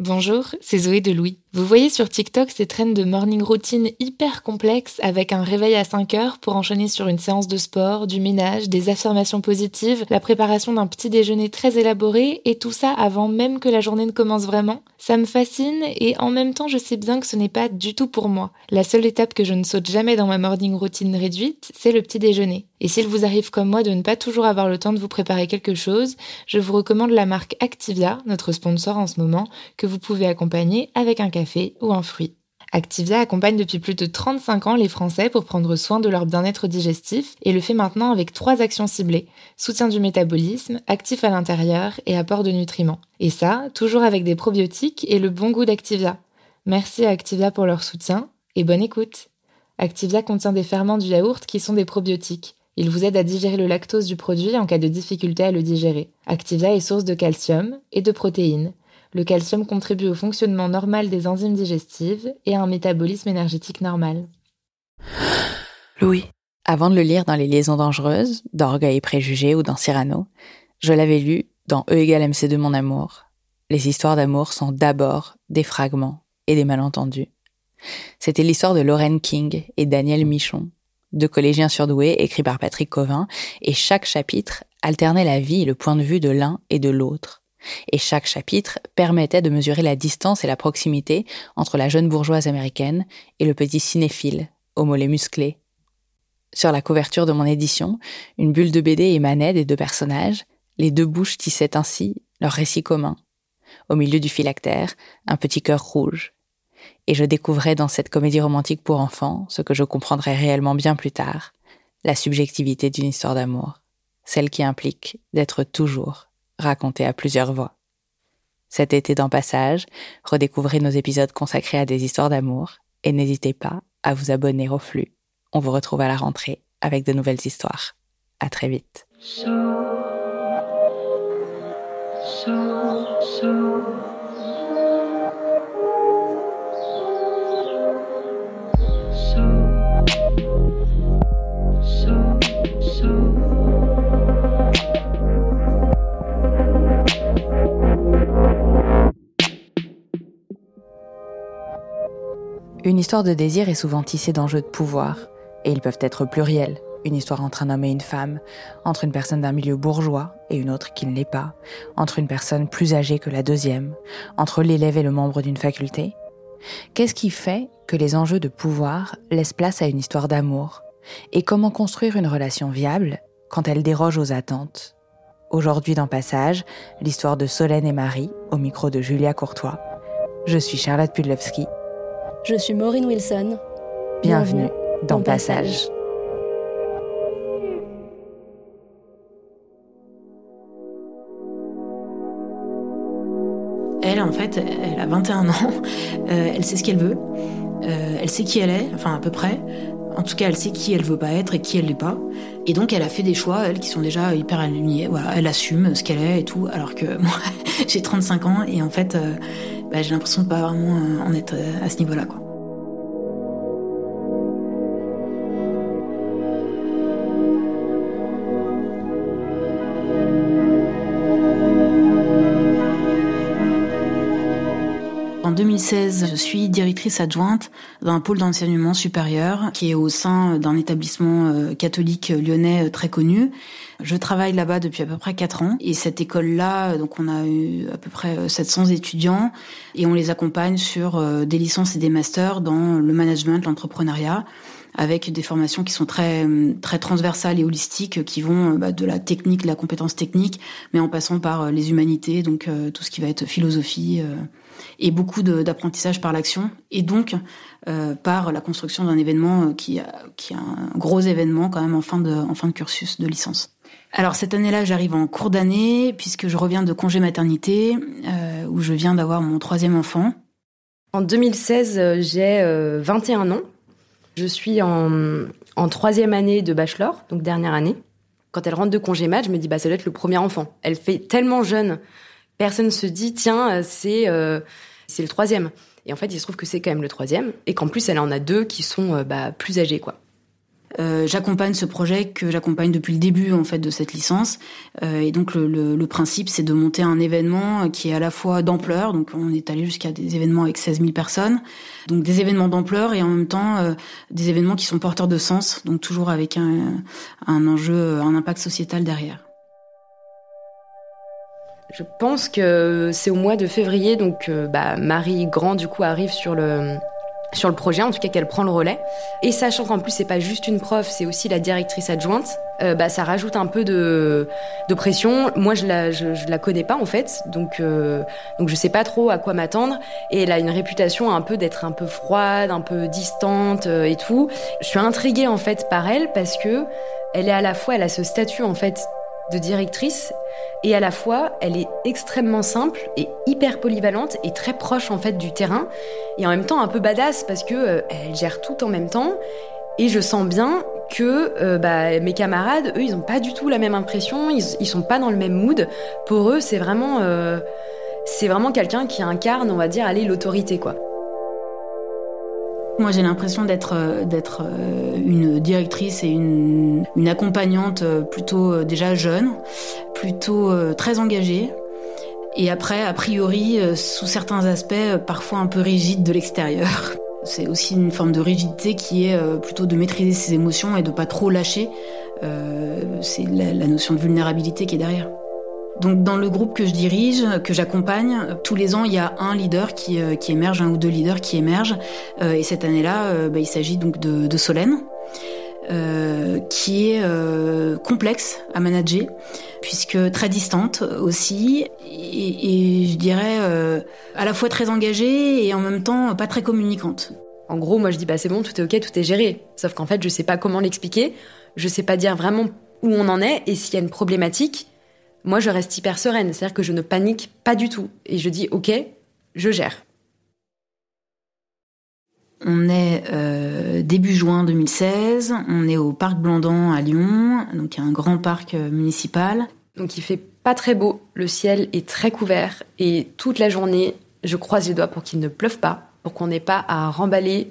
Bonjour, c'est Zoé de Louis. Vous voyez sur TikTok ces traînes de morning routine hyper complexes avec un réveil à 5 heures pour enchaîner sur une séance de sport, du ménage, des affirmations positives, la préparation d'un petit déjeuner très élaboré et tout ça avant même que la journée ne commence vraiment Ça me fascine et en même temps je sais bien que ce n'est pas du tout pour moi. La seule étape que je ne saute jamais dans ma morning routine réduite, c'est le petit déjeuner. Et s'il vous arrive comme moi de ne pas toujours avoir le temps de vous préparer quelque chose, je vous recommande la marque Activia, notre sponsor en ce moment, que vous pouvez accompagner avec un café ou un fruit. Activia accompagne depuis plus de 35 ans les Français pour prendre soin de leur bien-être digestif et le fait maintenant avec trois actions ciblées. Soutien du métabolisme, actif à l'intérieur et apport de nutriments. Et ça, toujours avec des probiotiques et le bon goût d'Activia. Merci à Activia pour leur soutien et bonne écoute. Activia contient des ferments du yaourt qui sont des probiotiques. Il vous aide à digérer le lactose du produit en cas de difficulté à le digérer. Activia est source de calcium et de protéines. Le calcium contribue au fonctionnement normal des enzymes digestives et à un métabolisme énergétique normal. Louis. Avant de le lire dans Les Liaisons dangereuses, d'Orgueil et Préjugés ou dans Cyrano, je l'avais lu dans E égale MC de mon amour. Les histoires d'amour sont d'abord des fragments et des malentendus. C'était l'histoire de Lorraine King et Daniel Michon, deux collégiens surdoués écrits par Patrick Covin, et chaque chapitre alternait la vie et le point de vue de l'un et de l'autre. Et chaque chapitre permettait de mesurer la distance et la proximité entre la jeune bourgeoise américaine et le petit cinéphile, au mollet musclé. Sur la couverture de mon édition, une bulle de BD émanait des deux personnages, les deux bouches tissaient ainsi leur récit commun. Au milieu du phylactère, un petit cœur rouge et je découvrais dans cette comédie romantique pour enfants ce que je comprendrai réellement bien plus tard, la subjectivité d'une histoire d'amour, celle qui implique d'être toujours racontée à plusieurs voix. Cet été dans Passage, redécouvrez nos épisodes consacrés à des histoires d'amour et n'hésitez pas à vous abonner au flux. On vous retrouve à la rentrée avec de nouvelles histoires. À très vite. Une histoire de désir est souvent tissée d'enjeux de pouvoir, et ils peuvent être pluriels. Une histoire entre un homme et une femme, entre une personne d'un milieu bourgeois et une autre qui ne l'est pas, entre une personne plus âgée que la deuxième, entre l'élève et le membre d'une faculté. Qu'est-ce qui fait que les enjeux de pouvoir laissent place à une histoire d'amour? Et comment construire une relation viable quand elle déroge aux attentes? Aujourd'hui dans Passage, l'histoire de Solène et Marie, au micro de Julia Courtois. Je suis Charlotte Pudlowski je suis Maureen Wilson. Bienvenue, dans, Passage. Elle, en fait, elle a 21 ans, euh, elle sait ce qu'elle veut, euh, elle sait qui elle est, enfin à peu près. En tout cas, elle sait qui elle veut pas être et qui elle l'est pas. Et donc, elle a fait des choix, elle, qui sont déjà hyper alignés. Voilà, elle assume ce qu'elle est et tout. Alors que moi, j'ai 35 ans et en fait, euh, bah, j'ai l'impression de pas vraiment euh, en être euh, à ce niveau-là, quoi. 2016, je suis directrice adjointe d'un pôle d'enseignement supérieur qui est au sein d'un établissement catholique lyonnais très connu je travaille là-bas depuis à peu près quatre ans et cette école-là, donc on a eu à peu près 700 étudiants et on les accompagne sur euh, des licences et des masters dans le management, l'entrepreneuriat. avec des formations qui sont très très transversales et holistiques, qui vont bah, de la technique, de la compétence technique, mais en passant par les humanités, donc tout ce qui va être philosophie et beaucoup d'apprentissage par l'action, et donc par la construction d'un événement qui, qui est un gros événement quand même en fin de, en fin de cursus de licence. Alors cette année-là, j'arrive en cours d'année puisque je reviens de congé maternité euh, où je viens d'avoir mon troisième enfant. En 2016, euh, j'ai 21 euh, ans. Je suis en, troisième année de bachelor, donc dernière année. Quand elle rentre de congé mat, je me dis bah ça doit être le premier enfant. Elle fait tellement jeune, personne se dit tiens c'est c'est le troisième. Et en fait, il se trouve que c'est quand même le troisième et qu'en plus elle en a deux qui sont bah, plus âgés quoi. Euh, j'accompagne ce projet que j'accompagne depuis le début en fait de cette licence euh, et donc le, le, le principe c'est de monter un événement qui est à la fois d'ampleur donc on est allé jusqu'à des événements avec 16 000 personnes donc des événements d'ampleur et en même temps euh, des événements qui sont porteurs de sens donc toujours avec un, un enjeu un impact sociétal derrière. Je pense que c'est au mois de février donc bah, Marie Grand du coup arrive sur le sur le projet, en tout cas qu'elle prend le relais. Et sachant qu'en plus c'est pas juste une prof, c'est aussi la directrice adjointe, euh, bah ça rajoute un peu de, de pression. Moi je la je, la connais pas en fait, donc euh, donc je sais pas trop à quoi m'attendre. Et elle a une réputation un peu d'être un peu froide, un peu distante euh, et tout. Je suis intriguée en fait par elle parce que elle est à la fois, elle a ce statut en fait de directrice et à la fois elle est extrêmement simple et hyper polyvalente et très proche en fait du terrain et en même temps un peu badass parce que euh, elle gère tout en même temps et je sens bien que euh, bah, mes camarades eux ils ont pas du tout la même impression ils, ils sont pas dans le même mood. Pour eux c'est vraiment euh, c'est vraiment quelqu'un qui incarne on va dire aller l'autorité quoi moi, j'ai l'impression d'être euh, euh, une directrice et une, une accompagnante euh, plutôt déjà jeune, plutôt très engagée. Et après, a priori, sous certains aspects, parfois un peu rigide de l'extérieur. C'est aussi une forme de rigidité qui est plutôt de maîtriser ses émotions et de pas trop lâcher. C'est la notion de vulnérabilité qui est derrière. Donc dans le groupe que je dirige, que j'accompagne, tous les ans il y a un leader qui, euh, qui émerge, un ou deux leaders qui émergent. Euh, et cette année-là, euh, bah, il s'agit donc de, de Solène. Euh, qui est euh, complexe à manager, puisque très distante aussi, et, et je dirais euh, à la fois très engagée et en même temps pas très communicante. En gros, moi je dis bah c'est bon, tout est ok, tout est géré. Sauf qu'en fait, je sais pas comment l'expliquer, je sais pas dire vraiment où on en est et s'il y a une problématique moi, je reste hyper sereine, c'est-à-dire que je ne panique pas du tout. Et je dis, OK, je gère. On est euh, début juin 2016, on est au parc Blandan à Lyon, donc un grand parc euh, municipal. Donc il fait pas très beau, le ciel est très couvert et toute la journée, je croise les doigts pour qu'il ne pleuve pas, pour qu'on n'ait pas à remballer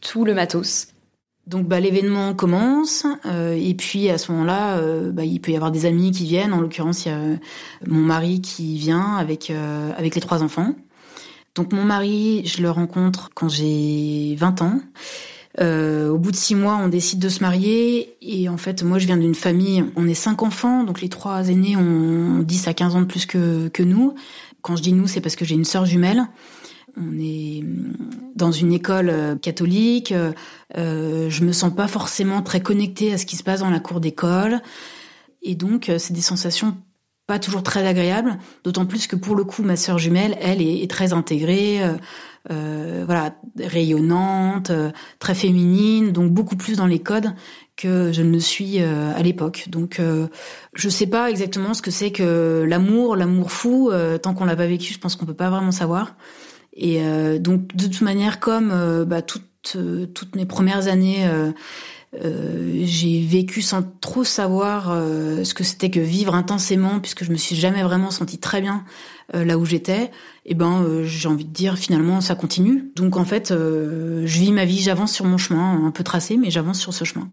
tout le matos. Donc bah, l'événement commence euh, et puis à ce moment-là, euh, bah, il peut y avoir des amis qui viennent. En l'occurrence, il y a euh, mon mari qui vient avec avec les trois enfants. Donc mon mari, je le rencontre quand j'ai 20 ans. au bout de six mois, on décide de se marier et en fait, moi, je viens d'une famille. On est cinq enfants, donc les trois aînés ont 10 à 15 ans de plus que que nous. Quand je dis nous, c'est parce que j'ai une sœur jumelle. On est dans une école euh, catholique. Euh, je me sens pas forcément très connectée à ce qui se passe dans la cour d'école. Et donc, euh, c'est des sensations pas toujours très agréables. D'autant plus que pour le coup, ma sœur jumelle, elle, est, très intégrée, euh, voilà, rayonnante, très féminine, donc beaucoup plus dans les codes que je ne suis à l'époque. Donc, je sais pas exactement ce que c'est que l'amour, l'amour fou. tant qu'on l'a pas vécu, je pense qu'on peut pas vraiment savoir. Et euh, donc de toute manière, comme euh, bah, toutes, euh, toutes mes premières années, j'ai vécu sans trop savoir ce que c'était que vivre intensément, puisque je me suis jamais vraiment sentie très bien là où j'étais. Et ben, j'ai envie de dire finalement ça continue. Donc en fait, je vis ma vie, j'avance sur mon chemin, un peu tracé, mais j'avance sur ce chemin.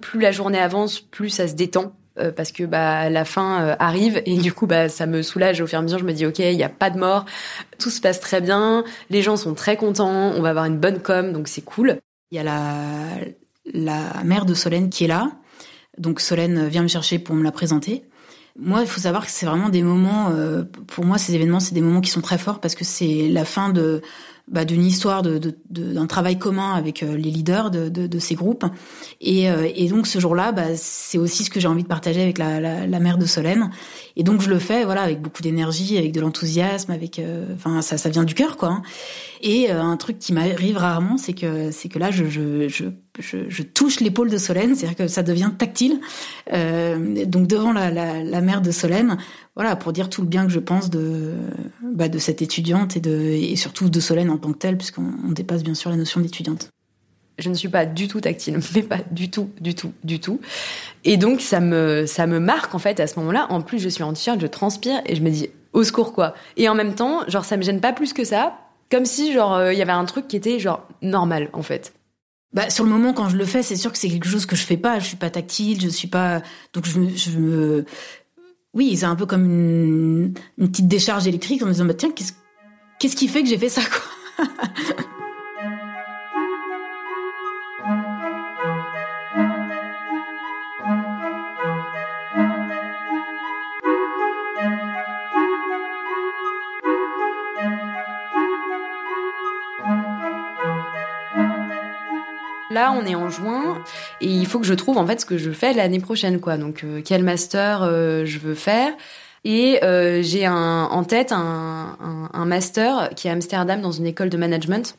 Plus la journée avance, plus ça se détend euh, parce que bah la fin euh, arrive et du coup bah ça me soulage au fur et à mesure. Je me dis ok il n'y a pas de mort. Tout se passe très bien. Les gens sont très contents. On va avoir une bonne com donc c'est cool. Il y a la la mère de Solène qui est là. Donc Solène vient me chercher pour me la présenter. Moi il faut savoir que c'est vraiment des moments euh, pour moi ces événements c'est des moments qui sont très forts parce que c'est la fin de bah, d'une histoire de, de, d'un travail commun avec euh, les leaders de, de, de ces groupes. Et, euh, et donc ce jour-là, bah, c'est aussi ce que j'ai envie de partager avec la, la, la, mère de Solène. Et donc je le fais, voilà, avec beaucoup d'énergie, avec de l'enthousiasme, avec, euh, enfin ça, ça vient du cœur, quoi. Hein. Et un truc qui m'arrive rarement, c'est que c'est que là, je, je, je, je, je touche l'épaule de Solène, c'est-à-dire que ça devient tactile. donc devant la, la, la mère de Solène, voilà, pour dire tout le bien que je pense de, bah, de cette étudiante et, de, et surtout de Solène en tant que telle, puisqu'on dépasse bien sûr la notion d'étudiante. Je ne suis pas du tout tactile, mais pas du tout, du tout, du tout. Et donc ça me, ça me marque en fait à ce moment-là. En plus, je suis en t-shirt, je transpire et je me dis au secours quoi. Et en même temps, genre ça me gêne pas plus que ça, comme si genre euh, il y avait un truc qui était genre normal en fait. Bah, sur le moment, quand je le fais, c'est sûr que c'est quelque chose que je fais pas. Je suis pas tactile, je suis pas. Donc, je me, je me, oui, c'est un peu comme une, une, petite décharge électrique en me disant bah, tiens, qu'est-ce qu'est-ce qui fait que j'ai fait ça quoi? Là, on est en juin et il faut que je trouve en fait ce que je fais l'année prochaine, quoi. Donc, euh, quel master euh, je veux faire Et euh, j'ai en tête un, master qui est à Amsterdam dans une école de management.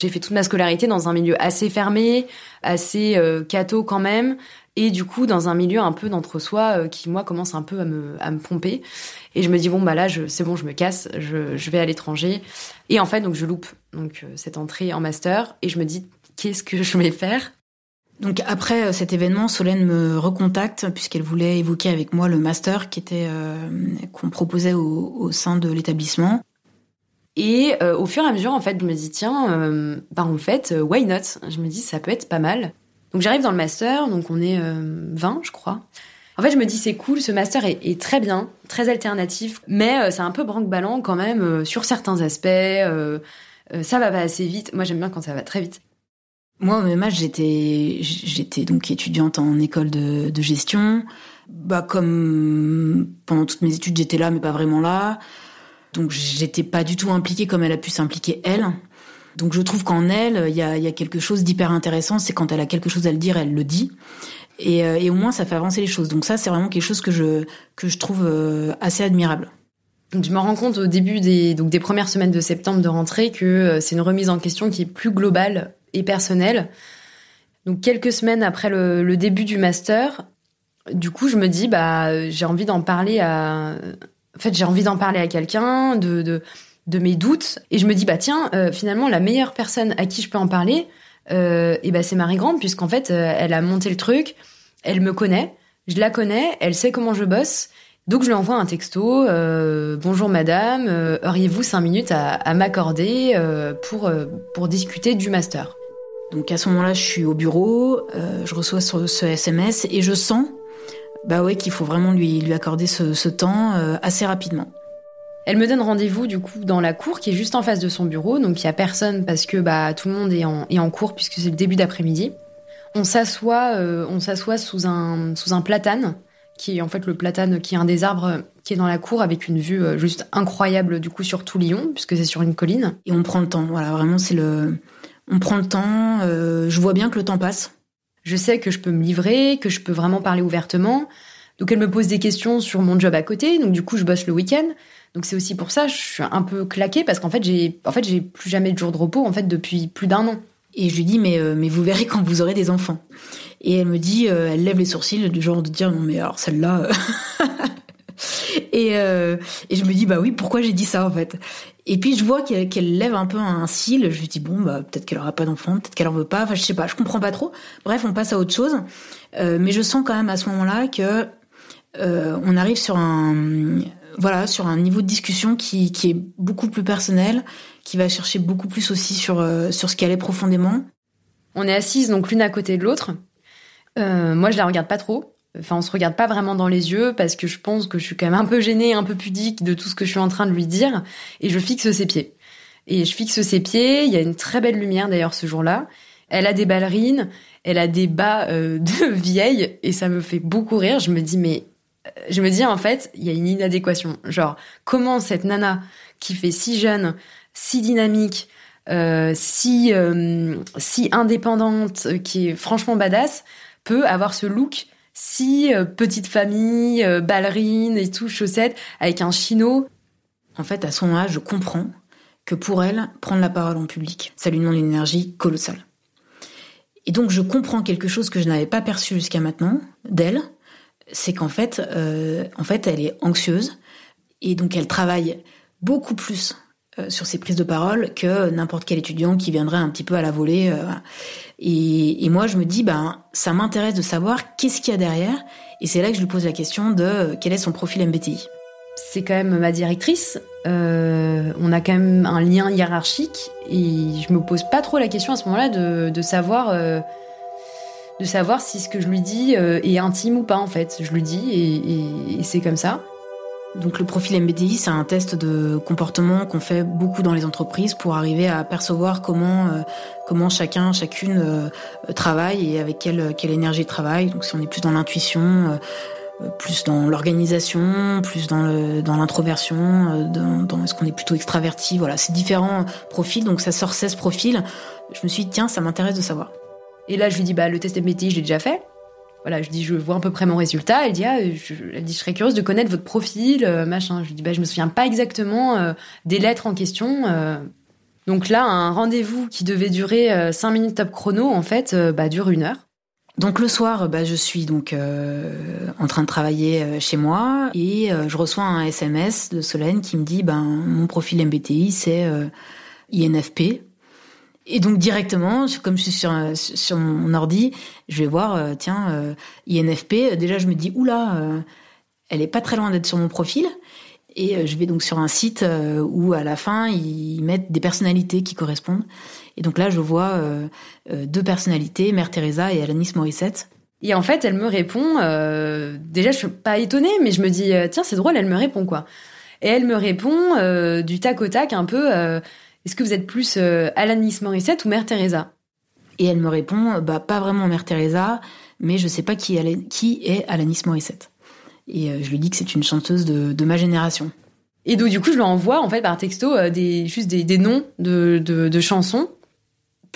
J'ai fait toute ma scolarité dans un milieu assez fermé, assez catho quand même, et du coup dans un milieu un peu d'entre-soi qui moi commence un peu à me, à me pomper. Et je me dis bon bah là c'est bon, je me casse, je, je vais à l'étranger. Et en fait donc je loupe donc cette entrée en master et je me dis qu'est-ce que je vais faire donc après euh, cet événement, Solène me recontacte puisqu'elle voulait évoquer avec moi le master qui était euh, qu'on proposait au, au, sein de l'établissement. Et euh, au fur et à mesure, en fait, je me dis tiens, euh, bah en fait, why not? Je me dis ça peut être pas mal. Donc j'arrive dans le master, donc on est 20, je crois. En fait, je me dis c'est cool, ce master est, est très bien, très alternatif, mais c'est un peu branque-ballant quand même sur certains aspects. ça va pas assez vite. Moi, j'aime bien quand ça va très vite. Moi, au même âge, j'étais, j'étais donc étudiante en école de, de, gestion. Bah, comme pendant toutes mes études, j'étais là, mais pas vraiment là. Donc, j'étais pas du tout impliquée comme elle a pu s'impliquer elle. Donc, je trouve qu'en elle, il y a, y a, quelque chose d'hyper intéressant. C'est quand elle a quelque chose à le dire, elle le dit. Et, euh, et, au moins, ça fait avancer les choses. Donc, ça, c'est vraiment quelque chose que je, que je trouve euh, assez admirable. Donc, je me rends compte au début des, donc des premières semaines de septembre de rentrée que euh, c'est une remise en question qui est plus globale et personnel. Donc quelques semaines après le, début du master, du coup je me dis bah j'ai envie d'en parler à, en fait j'ai envie d'en parler à quelqu'un de, de, mes doutes et je me dis bah tiens euh, finalement la meilleure personne à qui je peux en parler euh, et bah c'est Marie Grande puisqu'en fait euh, elle a monté le truc, elle me connaît, je la connais, elle sait comment je bosse. Donc je lui envoie un texto, bonjour madame, auriez-vous cinq minutes à, à m'accorder pour, pour discuter du master? Donc à ce moment-là, je suis au bureau, euh, je reçois ce, ce, SMS et je sens, bah ouais, qu'il faut vraiment lui lui accorder ce, ce temps euh, assez rapidement. Elle me donne rendez-vous du coup dans la cour qui est juste en face de son bureau, donc il y a personne parce que bah tout le monde est en, est en cours puisque c'est le début d'après-midi. On s'assoit, euh, on s'assoit sous un sous un platane qui est en fait le platane qui est un des arbres qui est dans la cour avec une vue juste incroyable du coup sur tout Lyon puisque c'est sur une colline. Et on prend le temps, voilà, vraiment c'est le on prend le temps, euh, je vois bien que le temps passe. Je sais que je peux me livrer, que je peux vraiment parler ouvertement. Donc elle me pose des questions sur mon job à côté, donc du coup je bosse le week-end. Donc c'est aussi pour ça je suis un peu claquée parce qu'en fait j'ai en fait j'ai plus jamais de jour de repos en fait depuis plus d'un an. Et je lui dis mais euh, mais vous verrez quand vous aurez des enfants. Et elle me dit euh, elle lève les sourcils du genre de dire non mais alors celle-là euh, et, euh, et je me dis bah oui pourquoi j'ai dit ça en fait? Et puis je vois qu'elle qu lève un peu un cil. Je lui dis bon bah peut-être qu'elle aura pas d'enfant, peut-être qu'elle en veut pas. Enfin je sais pas, je comprends pas trop. Bref, on passe à autre chose. Euh, mais je sens quand même à ce moment-là que euh, on arrive sur un voilà sur un niveau de discussion qui, est beaucoup plus personnel, qui va chercher beaucoup plus aussi sur sur ce qu'elle est profondément. On est assises donc l'une à côté de l'autre. Moi je la regarde pas trop. Enfin, on se regarde pas vraiment dans les yeux parce que je pense que je suis quand même un peu gênée, un peu pudique de tout ce que je suis en train de lui dire. Et je fixe ses pieds. Et je fixe ses pieds. Il y a une très belle lumière d'ailleurs ce jour-là. Elle a des ballerines, elle a des bas euh, de vieille et ça me fait beaucoup rire. Je me dis mais euh, je me dis en fait il y a une inadéquation. Genre comment cette nana qui fait si jeune, si dynamique, si si indépendante, qui est franchement badass, peut avoir ce look si petite famille, ballerine et tout, chaussettes, avec un chino. En fait, à son âge, je comprends que pour elle, prendre la parole en public, ça lui demande une énergie colossale. Et donc je comprends quelque chose que je n'avais pas perçu jusqu'à maintenant d'elle, c'est qu'en fait, euh, en fait, elle est anxieuse et donc elle travaille beaucoup plus euh, sur ses prises de parole que n'importe quel étudiant qui viendrait un petit peu à la volée. Euh, et, et, moi, je me dis, ben, ça m'intéresse de savoir qu'est-ce qu'il y a derrière. Et c'est là que je lui pose la question de quel est son profil MBTI c'est quand même ma directrice. Euh, on a quand même un lien hiérarchique et je me pose pas trop la question à ce moment-là de, savoir euh, de savoir si ce que je lui dis euh, est intime ou pas en fait. Je lui dis et, c'est comme ça. Donc le profil MBTI, c'est un test de comportement qu'on fait beaucoup dans les entreprises pour arriver à percevoir comment comment chacun, chacune travaille et avec quelle quelle énergie travaille. Donc si on est plus dans l'intuition, euh, plus dans l'organisation, plus dans dans l'introversion, euh, dans est-ce qu'on est plutôt extraverti, voilà, c'est différents profils, donc ça sort 16 profils. Je me suis dit tiens, ça m'intéresse de savoir. Et là, je lui dis bah le test MBTI, je l'ai déjà fait. Voilà, je dis je vois à peu près mon résultat. Elle dit ah, je, elle dit je serais curieuse de connaître votre profil, euh, machin. Je dis bah je me souviens pas exactement des lettres en question. Donc là, un rendez-vous qui devait durer 5 minutes top chrono, en fait, bah dure une heure. Donc le soir, bah, je suis donc euh, en train de travailler euh, chez moi et euh, je reçois un SMS de Solène qui me dit ben mon profil MBTI c'est INFP. Et donc directement, comme je suis sur, mon ordi, je vais voir tiens INFP. Déjà je me dis oula, elle est pas très loin d'être sur mon profil. Et je vais donc sur un site où à la fin ils mettent des personnalités qui correspondent. Et donc là, je vois euh, euh, deux personnalités, Mère Teresa et Alanis Morissette. Et en fait, elle me répond. Euh, déjà, je suis pas étonnée, mais je me dis tiens, c'est drôle, elle me répond quoi. Et elle me répond du tac au tac, un peu. Est-ce que vous êtes plus Alanis Morissette ou Mère Teresa? Et elle me répond bah pas vraiment Mère Teresa, mais je sais pas qui, qui est Alanis Morissette. Et je lui dis que c'est une chanteuse de, de ma génération. Et donc du coup, je lui envoie en fait par texto des juste des, des noms de, de, de chansons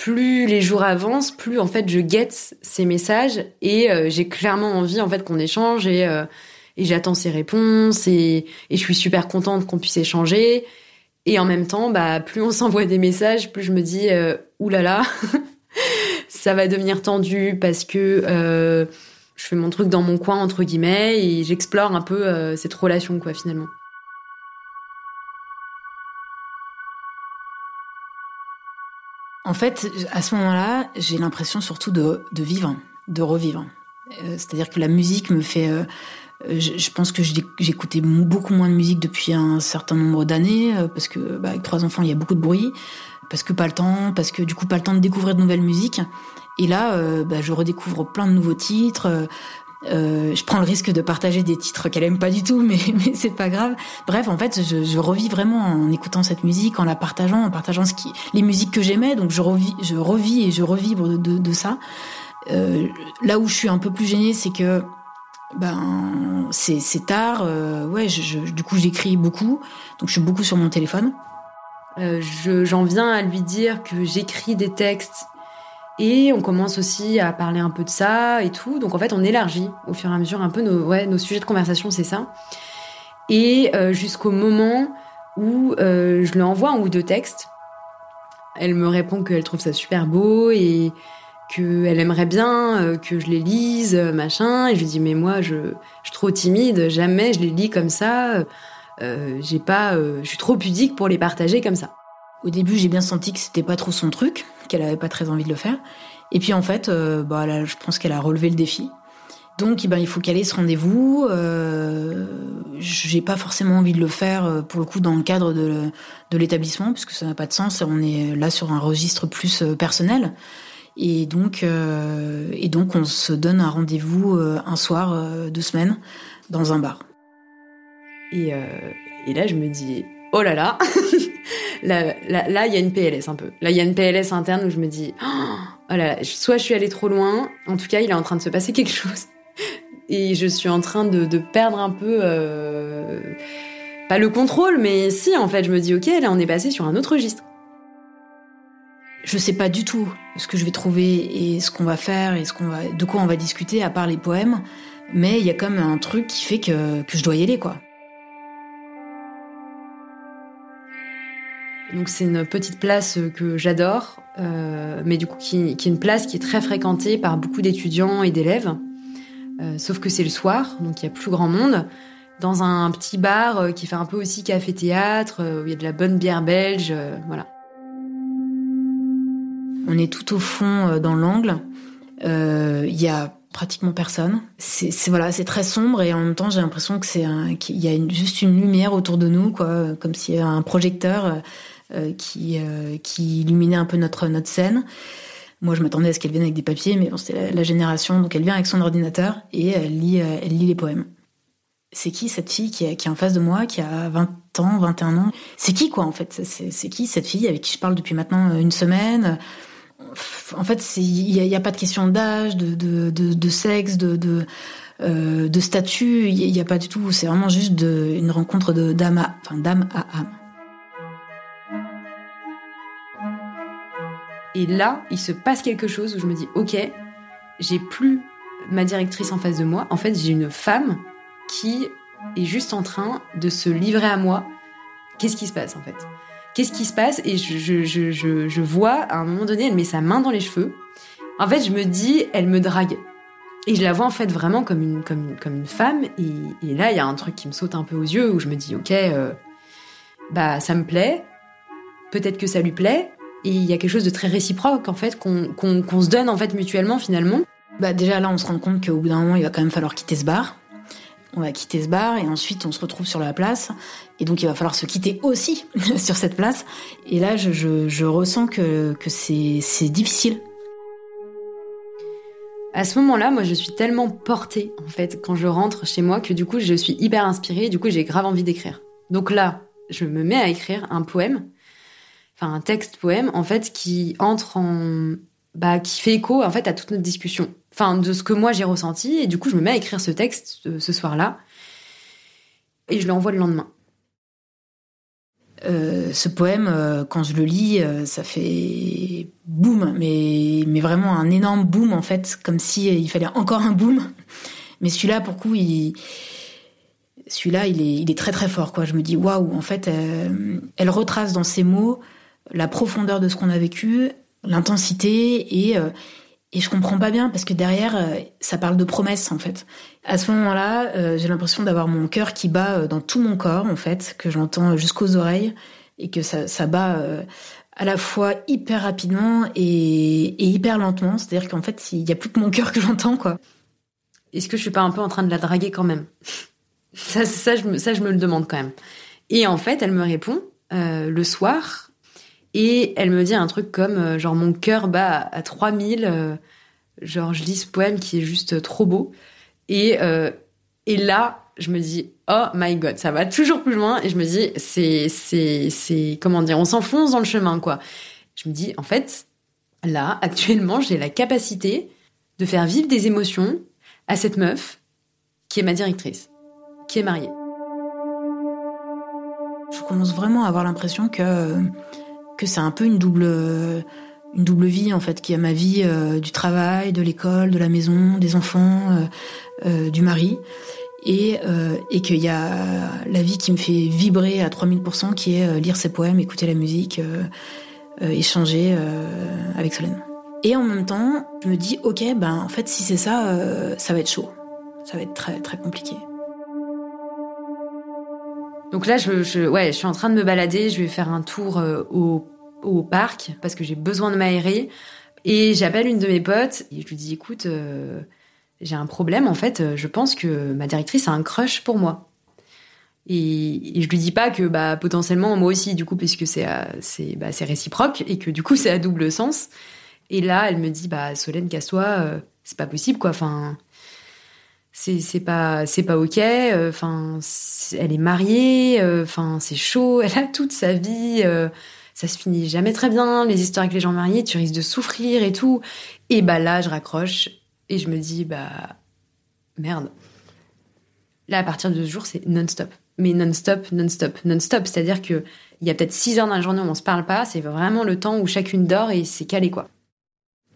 plus les jours avancent, plus en fait je guette ces messages et euh, j'ai clairement envie en fait qu'on échange et, euh, et j'attends ses réponses et, et, je suis super contente qu'on puisse échanger et en même temps bah plus on s'envoie des messages, plus je me dis euh, oulala ça va devenir tendu parce que euh, je fais mon truc dans mon coin entre guillemets et j'explore un peu cette relation quoi finalement. En fait, à ce moment-là, j'ai l'impression surtout de, vivre, de revivre. Euh, c'est-à-dire que la musique me fait... Euh, je, pense que j'écoutais beaucoup moins de musique depuis un certain nombre d'années, euh, parce que bah, avec trois enfants, il y a beaucoup de bruit, parce que pas le temps, parce que du coup, pas le temps de découvrir de nouvelles musiques. Et là, bah, je redécouvre plein de nouveaux titres. Euh, je prends le risque de partager des titres qu'elle aime pas du tout, mais, mais c'est pas grave. Bref, en fait, je, je, revis vraiment en écoutant cette musique, en la partageant, en partageant ce qui, les musiques que j'aimais. Donc je revis, je revis et je revibre de, de, ça. Euh, là où je suis un peu plus gênée, c'est que ben c'est tard. Euh, ouais, du coup j'écris beaucoup, donc je suis beaucoup sur mon téléphone. Euh, j'en viens à lui dire que j'écris des textes et on commence aussi à parler un peu de ça et tout. Donc en fait, on élargit au fur et à mesure un peu nos, ouais, nos sujets de conversation, c'est ça. Et euh, jusqu'au moment où euh, je lui envoie un ou deux textes. Elle me répond qu'elle trouve ça super beau et qu'elle aimerait bien euh, que je les lise, machin. Et je lui dis mais moi je, je suis trop timide, jamais je les lis comme ça. j'ai pas, je suis trop pudique pour les partager comme ça. Au début, j'ai bien senti que c'était pas trop son truc, qu'elle avait pas très envie de le faire. Et puis en fait, euh, bah, là, je pense qu'elle a relevé le défi. Donc, eh ben, il faut qu'elle ait ce rendez-vous. Euh, j'ai pas forcément envie de le faire euh, pour le coup dans le cadre de, de l'établissement, puisque ça n'a pas de sens. On est là sur un registre plus euh, personnel. Et donc, et donc, on se donne un rendez-vous un soir de semaine dans un bar. Et, et là, je me dis, oh là là là, là, il y a une PLS un peu. Là, il y a une PLS interne où je me dis, oh là, soit je suis allée trop loin, en tout cas, il est en train de se passer quelque chose. Et je suis en train de, perdre un peu, euh, pas le contrôle, mais si, en fait, je me dis, ok, là, on est passé sur un autre registre. Je sais pas du tout ce que je vais trouver et ce qu'on va faire et ce qu'on va, de quoi on va discuter à part les poèmes, mais il y a comme un truc qui fait que, je dois y aller, quoi. Donc c'est une petite place que j'adore, euh, mais du coup qui, est une place qui est très fréquentée par beaucoup d'étudiants et d'élèves. Euh, sauf que c'est le soir, donc il y a plus grand monde. Dans un petit bar euh, qui fait un peu aussi café-théâtre, où il y a de la bonne bière belge, voilà. On est tout au fond dans l'angle. Il y a pratiquement personne. C'est voilà, c'est très sombre et en même temps j'ai l'impression que c'est qu'il y a juste une lumière autour de nous, quoi, comme s'il y avait un projecteur euh, qui euh, qui illuminait un peu notre notre scène. Moi, je m'attendais à ce qu'elle vienne avec des papiers, mais bon, c'était la, la, génération, donc elle vient avec son ordinateur et elle lit, elle lit les poèmes. C'est qui cette fille qui est, qui est en face de moi, qui a 20 ans, 21 ans? C'est qui, quoi, en fait? C'est qui cette fille avec qui je parle depuis maintenant une semaine? En fait, il n'y a, pas de question d'âge, de, de, de, de, sexe, de, de, euh, de statut, il n'y a, pas du tout. C'est vraiment juste de, une rencontre d'âme à, à âme. Et là, il se passe quelque chose où je me dis, ok, j'ai plus ma directrice en face de moi. En fait, j'ai une femme qui est juste en train de se livrer à moi. Qu'est-ce qui se passe en fait? Qu'est-ce qui se passe Et je, je, je, vois, à un moment donné, elle met sa main dans les cheveux. En fait, je me dis, elle me drague. Et je la vois en fait vraiment comme une, comme, comme une femme. Et, là, il y a un truc qui me saute un peu aux yeux où je me dis, ok, euh, bah ça me plaît. Peut-être que ça lui plaît. Et il y a quelque chose de très réciproque en fait qu'on se donne en fait mutuellement finalement. Bah déjà là on se rend compte qu'au bout d'un moment il va quand même falloir quitter ce bar. On va quitter ce bar et ensuite on se retrouve sur la place et donc il va falloir se quitter aussi sur cette place. Et là je, je, ressens que, que c'est difficile. À ce moment-là, moi, je suis tellement portée, en fait, quand je rentre chez moi, que du coup, je suis hyper inspirée, du coup, j'ai grave envie d'écrire. Donc là, je me mets à écrire un poème enfin un texte poème en fait qui entre en bah qui fait écho en fait à toute notre discussion. Enfin de ce que moi j'ai ressenti. Et du coup je me mets à écrire ce texte euh, ce soir-là. Et je l'envoie le lendemain. Euh, ce poème, euh, quand je le lis, ça fait boum, mais, mais vraiment un énorme boum en fait, comme si il fallait encore un boum. Mais celui-là, pour coup, il, celui-là, il est, il est très très fort quoi. Je me dis waouh, en fait, elle retrace dans ses mots la profondeur de ce qu'on a vécu, l'intensité et euh, et je comprends pas bien parce que derrière euh, ça parle de promesses en fait. À ce moment-là, euh, j'ai l'impression d'avoir mon cœur qui bat dans tout mon corps en fait, que j'entends jusqu'aux oreilles et que ça, ça bat à la fois hyper rapidement et, et hyper lentement. C'est-à-dire qu'en fait, il y a plus que mon cœur que j'entends quoi. Est-ce que je suis pas un peu en train de la draguer quand même? Ça, ça, je me, ça, je me le demande quand même. Et en fait, elle me répond le soir et elle me dit un truc comme, euh, genre, mon cœur bat à 3000, euh, genre, je lis ce poème qui est juste trop beau. Et, euh, et là, je me dis, oh my god, ça va toujours plus loin. Et je me dis, c'est, c'est, c'est, comment dire, on s'enfonce dans le chemin, quoi. Je me dis, en fait, là, actuellement, j'ai la capacité de faire vivre des émotions à cette meuf qui est ma directrice, qui est mariée. Je commence vraiment à avoir l'impression que que c'est un peu une double une double vie en fait, qui a ma vie euh, du travail, de l'école, de la maison, des enfants, euh, euh, du mari, et, et qu'il y a la vie qui me fait vibrer à 3000%, qui est lire ses poèmes, écouter la musique, échanger avec Solène. Et en même temps, je me dis, ok, ben en fait, si c'est ça, ça va être chaud, ça va être très très compliqué. Donc là, je, ouais, je suis en train de me balader. Je vais faire un tour au, au parc parce que j'ai besoin de m'aérer. Et j'appelle une de mes potes et je lui dis écoute, euh, j'ai un problème en fait. Je pense que ma directrice a un crush pour moi. Et, je lui dis pas que bah potentiellement moi aussi du coup puisque c'est euh, c'est bah, c'est réciproque et que du coup c'est à double sens. Et là, elle me dit bah Solène, casse-toi, euh, c'est pas possible quoi. Enfin, c'est c'est pas c'est pas ok enfin elle est mariée enfin c'est chaud elle a toute sa vie ça se finit jamais très bien les histoires avec les gens mariés tu risques de souffrir et tout et bah là je raccroche et je me dis bah merde là à partir de ce jour c'est non-stop mais non-stop, non-stop, non-stop. C'est-à-dire que il y a peut-être 6 heures dans la journée où on se parle pas. C'est vraiment le temps où chacune dort et c'est calé, quoi.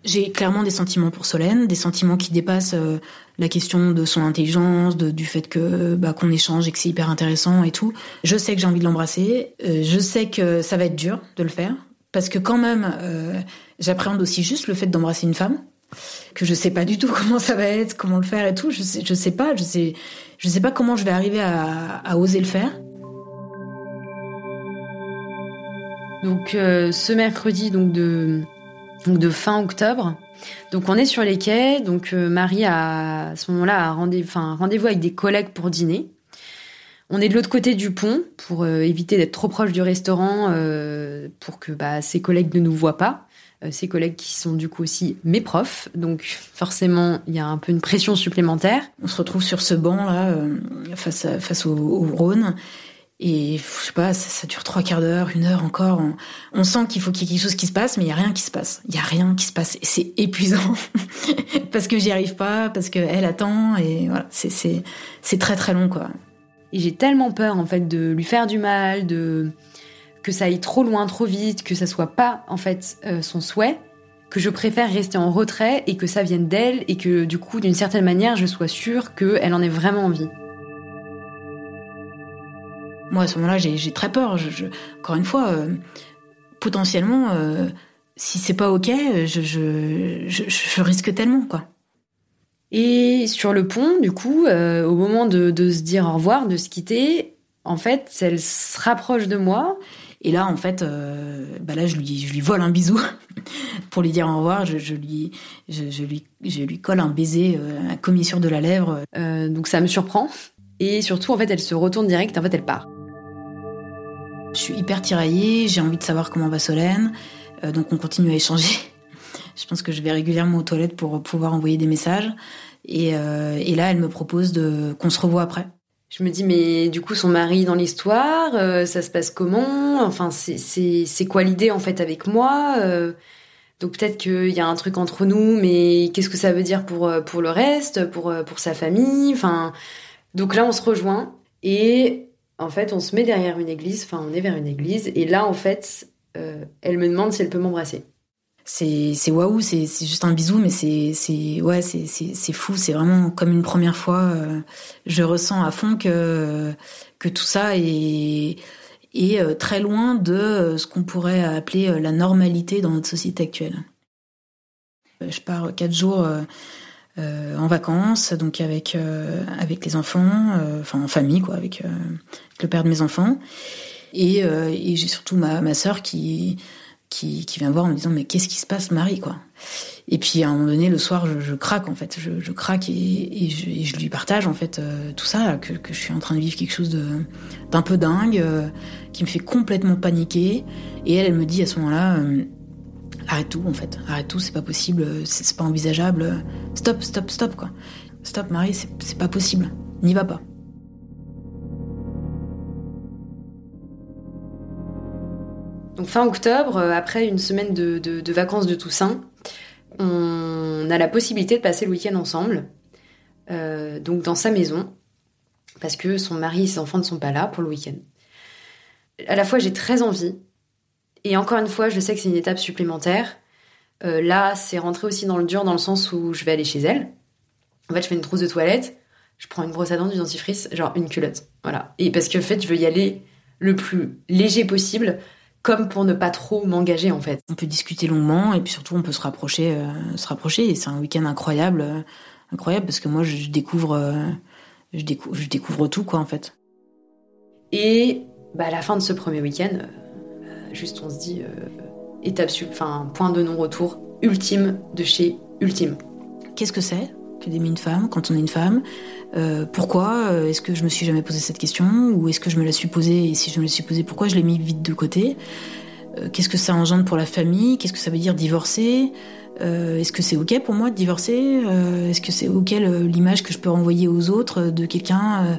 J'ai clairement des sentiments pour Solène, des sentiments qui dépassent euh, la question de son intelligence, du fait que bah, qu'on échange et que c'est hyper intéressant et tout. Je sais que j'ai envie de l'embrasser. Euh, je sais que ça va être dur de le faire parce que quand même, euh, j'appréhende aussi juste le fait d'embrasser une femme que je sais pas du tout comment ça va être, comment le faire et tout. Je sais, sais pas, je sais, sais pas comment je vais arriver à, à oser le faire. Donc ce mercredi donc de donc de fin octobre. Donc on est sur les quais, donc euh, Marie a à ce moment-là rendez-vous enfin, rendez avec des collègues pour dîner. On est de l'autre côté du pont pour euh, éviter d'être trop proche du restaurant euh, pour que bah, ses collègues ne nous voient pas. ses collègues qui sont du coup aussi mes profs, donc forcément il y a un peu une pression supplémentaire. On se retrouve sur ce banc là face, face au Rhône et je sais pas, ça, dure trois quarts d'heure, une heure encore. On, sent qu'il faut qu'il y ait quelque chose qui se passe, mais il y a rien qui se passe. Il y a rien qui se passe. Et c'est épuisant parce que j'y arrive pas, parce qu'elle attend. Et voilà, c'est c'est très très long quoi. Et j'ai tellement peur en fait de lui faire du mal, de que ça aille trop loin, trop vite, que ça soit pas en fait euh, son souhait, que je préfère rester en retrait et que ça vienne d'elle et que du coup d'une certaine manière je sois sûre qu'elle en ait vraiment envie. Moi, à ce moment-là, j'ai très peur. encore une fois, euh, potentiellement, euh, si c'est pas ok, je, je, risque tellement, quoi. Et sur le pont, du coup, euh, au moment de, se dire au revoir, de se quitter, en fait, elle se rapproche de moi. Et là, en fait, bah là, je lui, je lui vole un bisou pour lui dire au revoir. Je, lui, je, lui, je lui colle un baiser, à commissure de la lèvre. donc ça me surprend. Et surtout, en fait, elle se retourne direct. En fait, elle part. Je suis hyper tiraillée, j'ai envie de savoir comment va Solène, euh, donc on continue à échanger. Je pense que je vais régulièrement aux toilettes pour pouvoir envoyer des messages. Et, euh, là, elle me propose de qu'on se revoie après. Je me dis, mais du coup, son mari dans l'histoire, euh, ça se passe comment? Enfin, c'est quoi l'idée en fait avec moi? Donc peut-être qu'il y a un truc entre nous, mais qu'est-ce que ça veut dire pour, pour le reste, pour, pour sa famille? Enfin, donc là, on se rejoint et en fait, on se met derrière une église, enfin, on est vers une église, et là, en fait, euh, elle me demande si elle peut m'embrasser. C'est waouh, c'est juste un bisou, mais c'est ouais, c'est fou, c'est vraiment comme une première fois. Euh, je ressens à fond que tout ça est euh, très loin de ce qu'on pourrait appeler la normalité dans notre société actuelle. Je pars quatre jours en vacances, donc avec euh, avec les enfants, euh, enfin en famille quoi, avec, le père de mes enfants. Et, et j'ai surtout ma ma sœur qui qui, qui vient voir en me disant mais qu'est-ce qui se passe Marie quoi? Et puis à un moment donné le soir je, je craque en fait. Je, je craque et, et, je, et, je, lui partage en fait tout ça que, que, je suis en train de vivre quelque chose de d'un peu dingue qui me fait complètement paniquer. Et elle elle me dit à ce moment-là arrête tout en fait, arrête tout, c'est pas possible, c'est pas envisageable. Stop, stop, stop quoi. Stop Marie, c'est pas possible, n'y va pas. Donc fin octobre, euh, après une semaine de, vacances de Toussaint, on a la possibilité de passer le week-end ensemble, euh, donc dans sa maison, parce que son mari et ses enfants ne sont pas là pour le week-end. À la fois j'ai très envie, et encore une fois, je sais que c'est une étape supplémentaire. Euh, là, c'est rentrer aussi dans le dur dans le sens où je vais aller chez elle. En fait, je fais une trousse de toilette, je prends une brosse à dents, du dentifrice, genre une culotte. Voilà. Et parce que en fait, je veux y aller le plus léger possible, comme pour ne pas trop m'engager en fait. On peut discuter longuement et puis surtout on peut se rapprocher, euh, se rapprocher. Et c'est un week-end incroyable, euh, incroyable parce que moi je découvre, je découvre, je découvre tout quoi en fait. Et bah, à la fin de ce premier week-end, Juste, on se dit euh, étape, enfin point de non-retour ultime de chez ultime. Qu'est-ce que c'est que d'aimer une femme quand on est une femme? Euh, Pourquoi? Euh, Est-ce que je me suis jamais posé cette question? Ou est-ce que je me la suis posée? Et si je me la suis posée, pourquoi je l'ai mis vite de côté? Qu'est-ce que ça engendre pour la famille? Qu'est-ce que ça veut dire divorcer? Est-ce que c'est ok pour moi de divorcer? Est-ce que c'est ok l'image que je peux renvoyer aux autres de quelqu'un?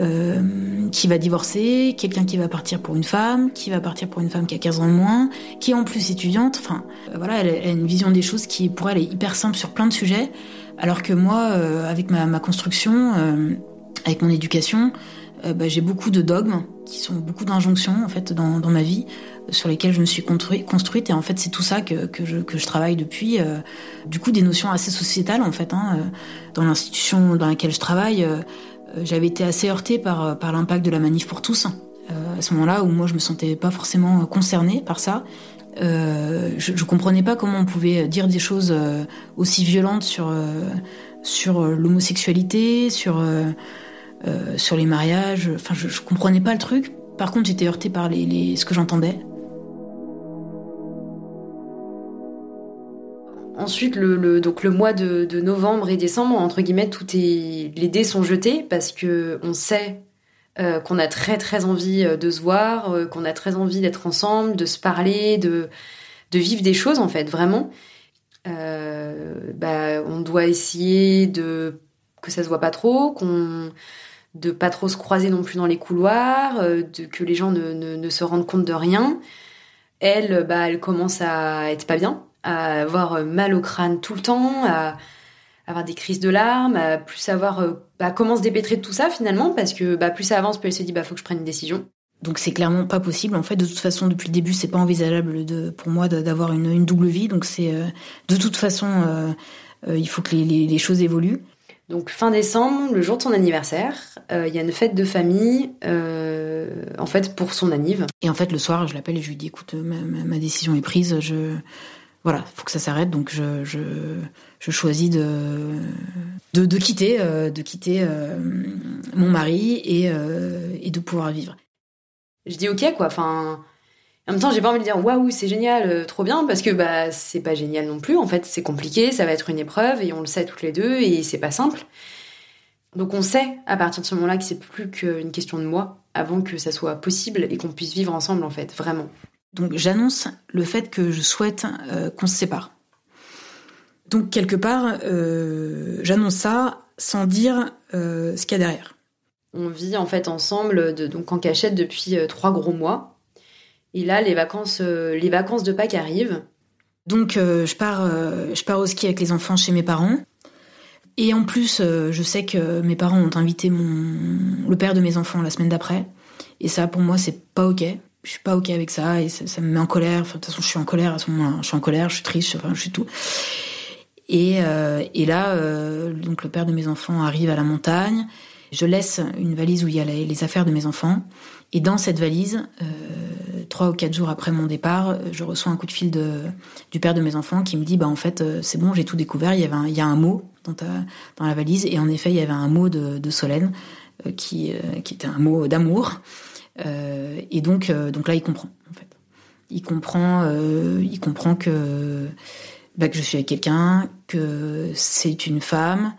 Euh, qui va divorcer, quelqu'un qui va partir pour une femme, qui va partir pour une femme qui a 15 ans de moins, qui est en plus étudiante. Enfin, euh, voilà, elle, a une vision des choses qui, pour elle, est hyper simple sur plein de sujets. Alors que moi, euh, avec ma, construction, avec mon éducation, bah, j'ai beaucoup de dogmes, qui sont beaucoup d'injonctions en fait dans, ma vie, sur lesquelles je me suis construite. Et en fait, c'est tout ça que, que je travaille depuis. du coup, des notions assez sociétales en fait. Hein, dans l'institution dans laquelle je travaille, j'avais été assez heurtée par, par l'impact de la manif pour tous. à ce moment-là, où moi je me sentais pas forcément concernée par ça. Euh, je, je comprenais pas comment on pouvait dire des choses euh, aussi violentes sur euh, sur l'homosexualité, sur sur les mariages. Enfin, je, je, comprenais pas le truc. Par contre, j'étais heurtée par les, les, ce que j'entendais. Ensuite, le, donc le mois de, novembre et décembre, entre guillemets, tout les dés sont jetés parce que on sait euh, qu'on a très très envie euh, de se voir, euh, qu'on a très envie d'être ensemble, de se parler, de, de vivre des choses en fait, vraiment. bah, on doit essayer de que ça se voit pas trop, qu'on de pas trop se croiser non plus dans les couloirs, de, que les gens ne, ne, ne, se rendent compte de rien. Elle, bah, elle commence à être pas bien, à avoir mal au crâne tout le temps, à avoir des crises de larmes, à plus savoir euh, bah, comment se dépêtrer de tout ça finalement, parce que bah, plus ça avance, plus elle se dit bah faut que je prenne une décision. Donc c'est clairement pas possible. En fait, de toute façon, depuis le début, c'est pas envisageable de, pour moi d'avoir une, une, double vie. Donc c'est euh, de toute façon, euh, euh, il faut que les, les, les, choses évoluent. Donc fin décembre, le jour de son anniversaire, il y a une fête de famille, en fait pour son anniv. Et en fait le soir, je l'appelle et je lui dis écoute, ma, ma décision est prise, je voilà, faut que ça s'arrête. Donc je, je, je, choisis de, de, quitter, euh, de quitter euh, mon mari et, euh, et, de pouvoir vivre. Je dis ok quoi. En même temps, j'ai pas envie de dire waouh, c'est génial, euh, trop bien, parce que bah c'est pas génial non plus. En fait, c'est compliqué, ça va être une épreuve et on le sait toutes les deux et c'est pas simple. Donc on sait à partir de ce moment-là que c'est plus qu'une question de moi avant que ça soit possible et qu'on puisse vivre ensemble en fait, vraiment. Donc j'annonce le fait que je souhaite euh, qu'on se sépare. Donc quelque part, euh, j'annonce ça sans dire euh, ce qu'il y a derrière. On vit en fait ensemble, de, donc en cachette depuis trois gros mois. Et là, les vacances, les vacances de Pâques arrivent. Donc je pars, je pars au ski avec les enfants chez mes parents. Et en plus, je sais que mes parents ont invité mon, le père de mes enfants la semaine d'après. Et ça, pour moi, c'est pas ok je suis pas ok avec ça et ça, me met en colère. Enfin, de toute façon, je suis en colère à ce moment-là. Je suis en colère, je suis triste, enfin, je suis tout. Et, euh, et là, euh, donc le père de mes enfants arrive à la montagne. Je laisse une valise où il y a les, les affaires de mes enfants. Et dans cette valise, euh, trois ou quatre jours après mon départ, je reçois un coup de fil de, du père de mes enfants qui me dit, bah en fait, euh, c'est bon, j'ai tout découvert. Il y avait, un, il y a un mot dans, ta, dans la valise, et en effet, il y avait un mot de, de Solène euh, qui, euh, qui était un mot d'amour. Euh, et donc, euh, donc là, il comprend, en fait. Il comprend, euh, il comprend que, bah, que je suis avec quelqu'un, que c'est une femme.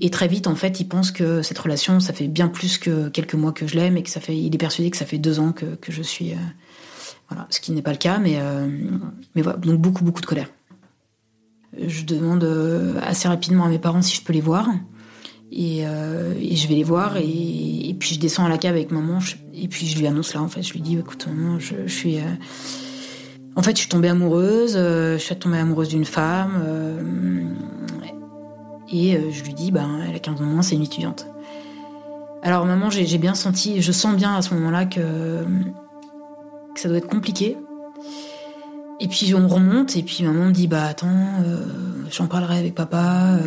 et très vite, en fait, il pense que cette relation, ça fait bien plus que quelques mois que je l'aime et que ça fait, il est persuadé que ça fait deux ans que, que je suis, voilà, ce qui n'est pas le cas, mais, mais voilà, donc beaucoup, beaucoup de colère. Je demande assez rapidement à mes parents si je peux les voir. Et, euh, et, je vais les voir et, puis je descends à la cave avec maman et puis je lui annonce là en fait je lui dis écoute maman je, suis euh... en fait je suis tombée amoureuse euh, je suis tombée amoureuse d'une femme et je lui dis ben elle a 15 ans c'est une étudiante. Alors maman j'ai bien senti je sens bien à ce moment là que, que ça doit être compliqué. Et puis on remonte et puis maman me dit bah attends j'en parlerai avec papa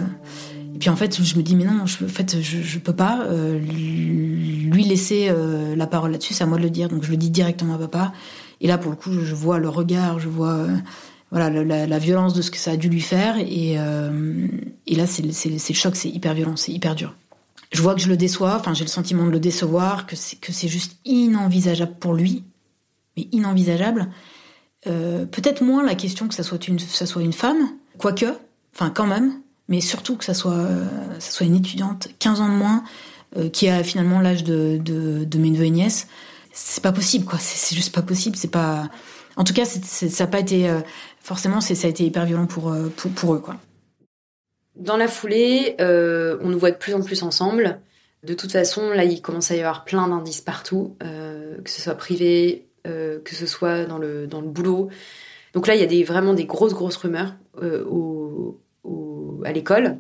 et puis en fait, je me dis mais non, je, en fait, je, je peux pas euh, lui laisser euh, la parole là-dessus. C'est à moi de le dire, donc je le dis directement à papa. Et là, pour le coup, je vois le regard, je vois euh, voilà la, violence de ce que ça a dû lui faire. Et, et là, c'est le choc, c'est hyper violent, c'est hyper dur. Je vois que je le déçois. Enfin, j'ai le sentiment de le décevoir, que c'est juste inenvisageable pour lui, mais inenvisageable. Peut-être moins la question que ça soit une ça soit une femme, quoique, enfin quand même mais surtout que ça soit, ça soit une étudiante 15 ans de moins euh, qui a finalement l'âge de, de, de, mes neveux et nièces. C'est pas possible, quoi. C'est juste pas possible. C'est pas. En tout cas, ça pas été euh, forcément. Ça a été hyper violent pour, euh, pour, pour eux, quoi. Dans la foulée, euh, on nous voit de plus en plus ensemble. De toute façon, là, il commence à y avoir plein d'indices partout, que ce soit privé, que ce soit dans le, dans le boulot. Donc là, il y a des, vraiment des grosses, grosses rumeurs au, à l'école.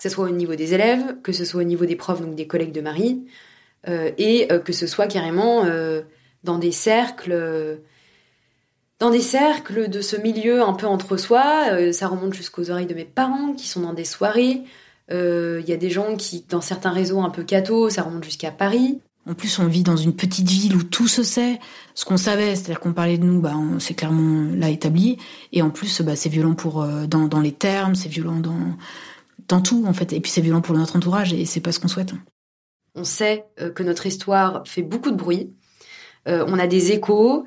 ce soit au niveau des élèves, que ce soit au niveau des profs, donc des collègues de Marie, et que ce soit carrément dans des cercles dans des cercles de ce milieu un peu entre soi. Euh, ça remonte jusqu'aux oreilles de mes parents qui sont dans des soirées. Euh, il y a des gens qui, dans certains réseaux un peu cathos, ça remonte jusqu'à Paris. En plus, on vit dans une petite ville où tout se sait. Ce qu'on savait, c'est-à-dire qu'on parlait de nous, bah, c'est clairement là établi. Et en plus, bah, c'est violent pour euh, dans, dans les termes, c'est violent dans dans tout en fait. Et puis c'est violent pour notre entourage et c'est pas ce qu'on souhaite. On sait que notre histoire fait beaucoup de bruit. on a des échos.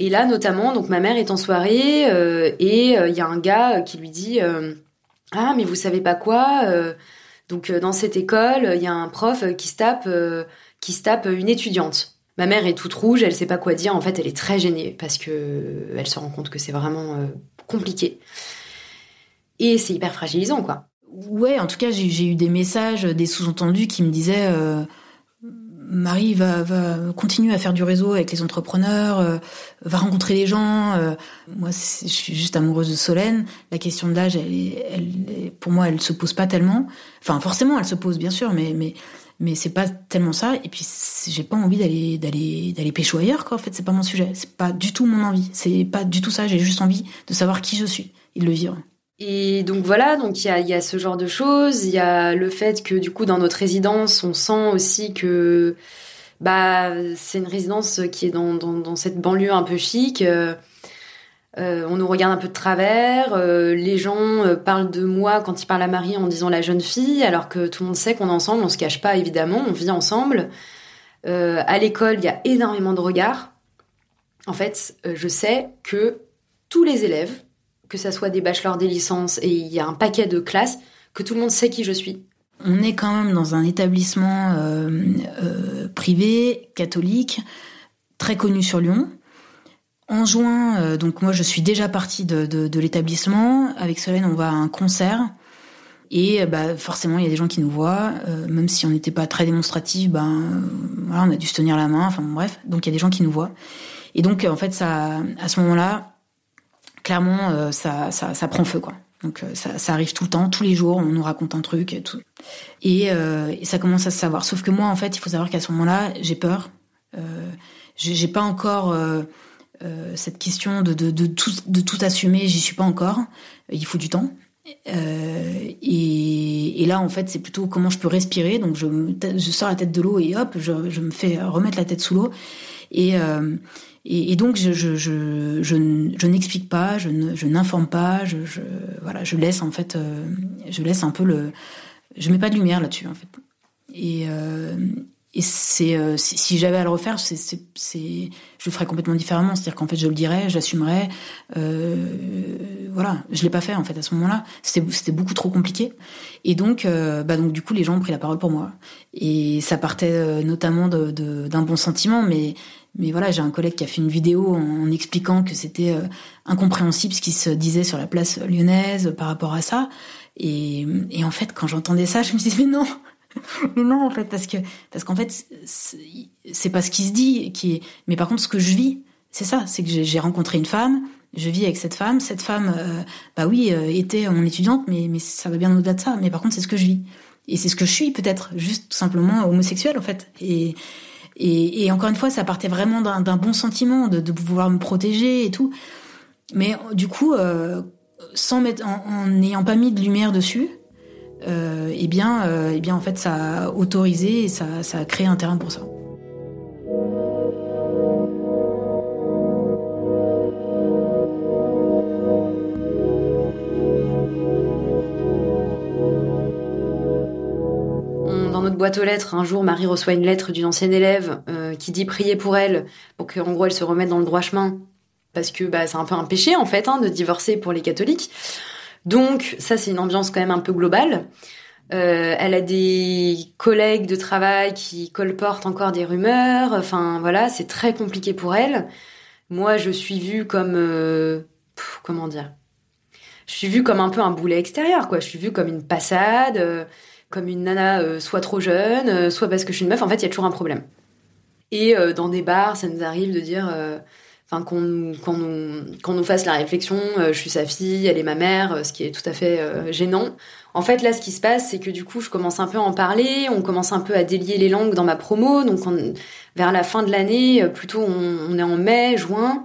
Et là, notamment, donc ma mère est en soirée euh, et il euh, y a un gars euh, qui lui dit ah mais vous savez pas quoi Donc dans cette école, il y a un prof qui se tape qui se tape une étudiante. Ma mère est toute rouge, elle sait pas quoi dire. En fait, elle est très gênée parce que elle se rend compte que c'est vraiment compliqué et c'est hyper fragilisant quoi. Ouais, en tout cas, j'ai eu des messages, des sous-entendus qui me disaient Marie va, va continuer à faire du réseau avec les entrepreneurs, euh, va rencontrer les gens. Euh. moi, je suis juste amoureuse de Solène. La question de l'âge, pour moi, elle se pose pas tellement. Enfin, forcément, elle se pose bien sûr, mais mais c'est pas tellement ça. Et puis, j'ai pas envie d'aller d'aller d'aller pécho ailleurs. Quoi. En fait, c'est pas mon sujet. C'est pas du tout mon envie. C'est pas du tout ça. J'ai juste envie de savoir qui je suis et de le vivre. Et donc voilà, donc il y a, y a, ce genre de choses. Il y a le fait que du coup dans notre résidence, on sent aussi que bah c'est une résidence qui est dans, dans, dans, cette banlieue un peu chic. Euh, on nous regarde un peu de travers. Euh, les gens euh, parlent de moi quand ils parlent à Marie en disant la jeune fille, alors que tout le monde sait qu'on est ensemble. On se cache pas évidemment, on vit ensemble. à l'école, il y a énormément de regards. En fait, je sais que tous les élèves que ça soit des bachelors, des licences, et il y a un paquet de classes, que tout le monde sait qui je suis. On est quand même dans un établissement privé, catholique, très connu sur Lyon. En juin, euh, donc moi je suis déjà partie de, de, l'établissement. Avec Solène, on va à un concert. Et bah, forcément, il y a des gens qui nous voient, même si on n'était pas très démonstratif, ben voilà, on a dû se tenir la main. Enfin bref, donc il y a des gens qui nous voient. Et donc en fait, ça, à ce moment-là, clairement, euh, ça, ça, ça, prend feu, quoi. Donc euh, ça, ça, arrive tout le temps, tous les jours, on nous raconte un truc et tout. Et, euh, ça commence à se savoir. Sauf que moi, en fait, il faut savoir qu'à ce moment-là, j'ai peur. Euh, j'ai pas encore euh, cette question de, de, de, tout, de tout assumer, j'y suis pas encore. Il faut du temps. Et, et, là, en fait, c'est plutôt comment je peux respirer. Donc, je, je sors la tête de l'eau et hop, je, je, me fais remettre la tête sous l'eau. Et, et, et, donc je, je, je, je, n'explique pas, je, n'informe pas, je, je, voilà, je laisse en fait, euh, je laisse un peu le, je mets pas de lumière là-dessus en fait. Et, euh, et c'est euh, si, j'avais à le refaire, c'est, c'est, c'est, je le ferais complètement différemment. C'est-à-dire qu'en fait, je le dirais, j'assumerais. Euh, voilà, je l'ai pas fait en fait à ce moment-là. C'était, beaucoup trop compliqué. Et donc, euh, bah donc du coup, les gens ont pris la parole pour moi. Et ça partait euh, notamment de, de, d'un bon sentiment, mais mais voilà, j'ai un collègue qui a fait une vidéo en, expliquant que c'était euh, incompréhensible ce qui se disait sur la place lyonnaise par rapport à ça. Et, et en fait, quand j'entendais ça, je me disais mais non, mais non en fait parce que parce qu'en fait c'est pas ce qui se dit qui est mais par contre ce que je vis c'est ça c'est que j'ai rencontré une femme je vis avec cette femme cette femme euh, bah oui euh, était mon étudiante mais mais ça va bien au-delà de ça mais par contre c'est ce que je vis et c'est ce que je suis peut-être juste tout simplement homosexuel en fait et et, et, encore une fois, ça partait vraiment d'un bon sentiment de, de, pouvoir me protéger et tout. Mais du coup, euh, sans mettre, en n'ayant pas mis de lumière dessus, euh, eh bien, euh, eh bien, en fait, ça a autorisé et ça, a créé un terrain pour ça. boîte aux lettres, un jour, Marie reçoit une lettre d'une ancienne élève euh, qui dit prier pour elle, pour qu'en gros elle se remette dans le droit chemin, parce que bah, c'est un peu un péché en fait hein, de divorcer pour les catholiques. Donc ça c'est une ambiance quand même un peu globale. Euh, elle a des collègues de travail qui colportent encore des rumeurs. Enfin voilà, c'est très compliqué pour elle. Moi, je suis vue comme euh, comment dire? Je suis vue comme un peu un boulet extérieur, quoi. Je suis vue comme une passade comme une nana euh, soit trop jeune, euh, soit parce que je suis une meuf. En fait, il y a toujours un problème. Et euh, dans des bars, ça nous arrive de dire enfin qu'on nous, fasse la réflexion, je suis sa fille, elle est ma mère, ce qui est tout à fait gênant. En fait, là, ce qui se passe, c'est que du coup, je commence un peu à en parler, on commence un peu à délier les langues dans ma promo, donc vers la fin de l'année, plutôt on, est en mai, juin,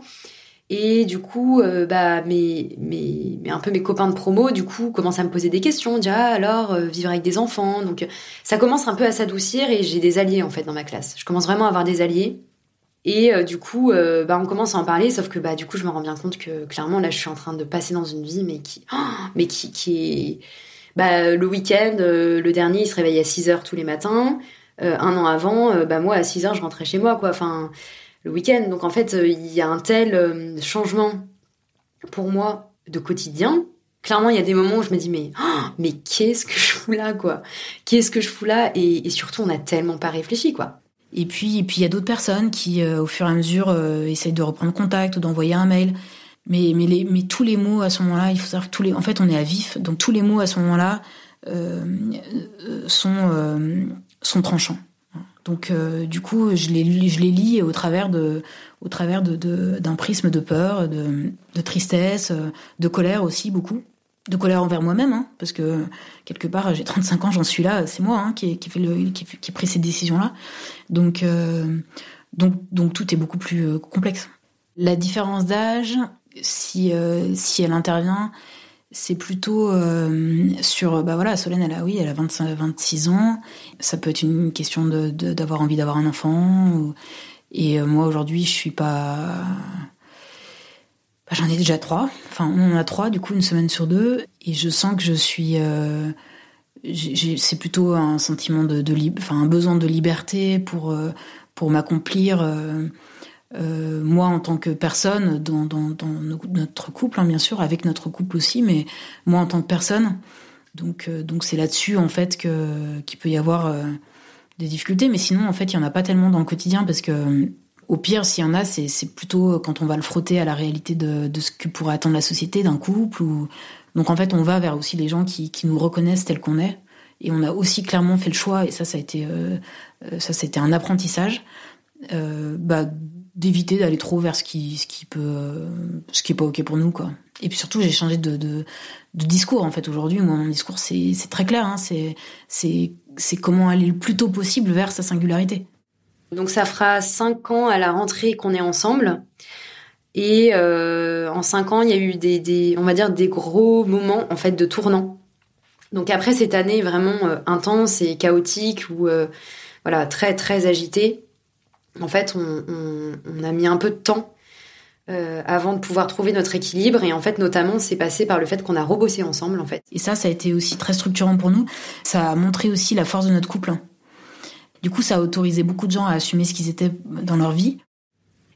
et du coup, euh, bah, mes, mes, un peu mes copains de promo, du coup, commencent à me poser des questions, dire ah, alors euh, vivre avec des enfants, donc ça commence un peu à s'adoucir et j'ai des alliés en fait dans ma classe. Je commence vraiment à avoir des alliés. Et euh, du coup, bah, on commence à en parler, sauf que bah, du coup, je me rends bien compte que clairement, là, je suis en train de passer dans une vie, mais qui, oh, mais qui, est, bah, le week-end, le dernier, il se réveille à 6 heures tous les matins. un an avant, bah, moi, à 6 heures, je rentrais chez moi, quoi. Enfin, le week-end. Donc en fait, euh, il y a un tel euh, changement pour moi de quotidien. Clairement, il y a des moments où je me dis mais oh, mais qu'est-ce que je fous là quoi? Qu'est-ce que je fous là? Et, surtout, on n'a tellement pas réfléchi quoi. Et puis, et puis il y a d'autres personnes qui, euh, au fur et à mesure, essayent de reprendre contact ou d'envoyer un mail. Mais, mais, les, mais tous les mots à ce moment-là, il faut savoir que tous les, en fait, on est à vif, donc tous les mots à ce moment-là sont sont tranchants. Donc euh, du coup, je les, je les lis au travers de, au travers de, d'un prisme de peur, de, de, tristesse, de colère aussi beaucoup, de colère envers moi-même, hein, parce que quelque part, j'ai 35 ans, j'en suis là, c'est moi hein, qui, qui, fait le, qui, qui pris ces décisions-là. Donc, euh, donc, donc tout est beaucoup plus euh, complexe. La différence d'âge, si, si elle intervient, c'est plutôt euh, sur bah voilà Solène elle a oui elle a 25 26 ans ça peut être une question de d'avoir envie d'avoir un enfant et euh, moi aujourd'hui je suis pas bah, j'en ai déjà trois. Enfin on en a trois du coup une semaine sur deux. Et je sens que je suis euh, c'est plutôt un sentiment de, de enfin un besoin de liberté pour euh, pour m'accomplir euh, moi en tant que personne dans, dans, dans notre couple, hein, bien sûr, avec notre couple aussi, mais moi en tant que personne. Donc euh, donc c'est là-dessus en fait que qu'il peut y avoir euh, des difficultés, mais sinon en fait il y en a pas tellement dans le quotidien parce que au pire s'il y en a c'est plutôt quand on va le frotter à la réalité de, de ce que pourrait attendre la société d'un couple ou donc en fait on va vers aussi les gens qui qui nous reconnaissent tel qu'on est. Et on a aussi clairement fait le choix et ça ça a été ça c'était un apprentissage bah d'éviter d'aller trop vers ce qui ce qui peut ce qui est pas ok pour nous quoi. Et puis surtout j'ai changé de, de, de, discours en fait aujourd'hui. Moi mon discours c'est très clair hein, c'est comment aller le plus tôt possible vers sa singularité donc ça fera cinq ans à la rentrée qu'on est ensemble et euh, en cinq ans il y a eu des, on va dire des gros moments en fait de tournant donc après cette année vraiment euh, intense et chaotique ou euh, voilà très très agitée en fait, on, a mis un peu de temps avant de pouvoir trouver notre équilibre. Et en fait, notamment, c'est passé par le fait qu'on a rebossé ensemble, en fait. Et ça, ça a été aussi très structurant pour nous. Ça a montré aussi la force de notre couple. Du coup, ça a autorisé beaucoup de gens à assumer ce qu'ils étaient dans leur vie.